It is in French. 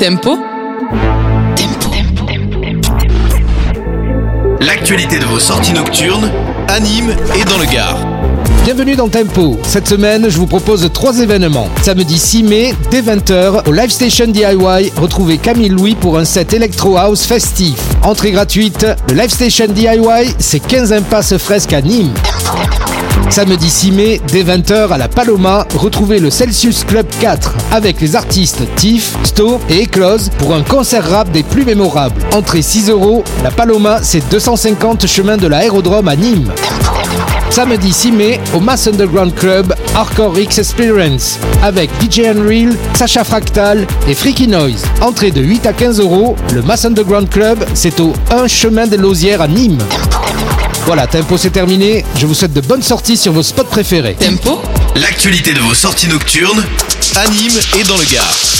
Tempo. L'actualité de vos sorties nocturnes, anime et dans le Gard. Bienvenue dans Tempo. Cette semaine, je vous propose trois événements. Samedi 6 mai, dès 20h, au Live Station DIY, retrouvez Camille Louis pour un set Electro House festif. Entrée gratuite, le Live Station DIY, c'est 15 impasses fresques à Nîmes. Samedi 6 mai, dès 20h à la Paloma, retrouvez le Celsius Club 4 avec les artistes Tiff, Sto et Eclose pour un concert rap des plus mémorables. Entrée 6 euros, la Paloma c'est 250 chemin de l'aérodrome à Nîmes. Samedi 6 mai au Mass Underground Club Hardcore X Experience avec DJ Unreal, Sacha Fractal et Freaky Noise. Entrée de 8 à 15 euros, le Mass Underground Club c'est au 1 chemin des Lausières à Nîmes. Voilà, Tempo c'est terminé. Je vous souhaite de bonnes sorties sur vos spots préférés. Tempo. L'actualité de vos sorties nocturnes, anime et dans le Gard.